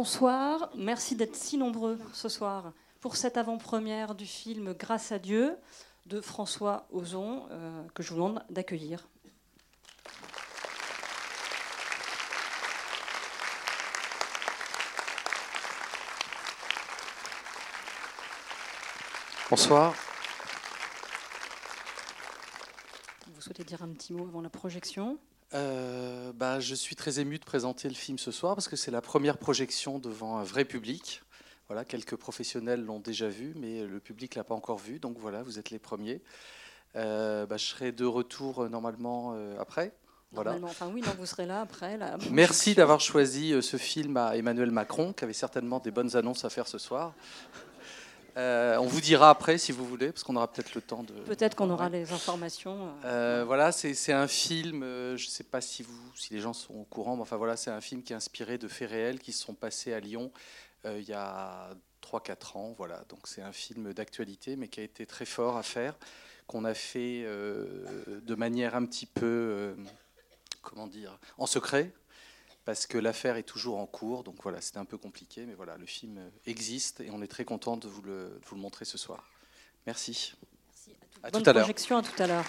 Bonsoir, merci d'être si nombreux ce soir pour cette avant-première du film Grâce à Dieu de François Ozon, euh, que je vous demande d'accueillir. Bonsoir. Vous souhaitez dire un petit mot avant la projection? Euh, bah, je suis très ému de présenter le film ce soir parce que c'est la première projection devant un vrai public. Voilà, quelques professionnels l'ont déjà vu, mais le public l'a pas encore vu. Donc voilà, vous êtes les premiers. Euh, bah, je serai de retour euh, normalement après. Voilà. Enfin oui, non, vous serez là après. Merci d'avoir choisi ce film à Emmanuel Macron, qui avait certainement des bonnes annonces à faire ce soir. Euh, on vous dira après si vous voulez, parce qu'on aura peut-être le temps de. Peut-être qu'on aura les informations. Euh, voilà, c'est un film. Euh, je ne sais pas si vous, si les gens sont au courant, mais enfin voilà, c'est un film qui est inspiré de faits réels qui se sont passés à Lyon il y a 3-4 ans. Voilà, donc c'est un film d'actualité, mais qui a été très fort à faire, qu'on a fait de manière un petit peu, comment dire, en secret parce que l'affaire est toujours en cours. Donc voilà, c'était un peu compliqué, mais voilà, le film existe et on est très content de vous le, montrer ce soir. Merci. à tout à à tout à l'heure.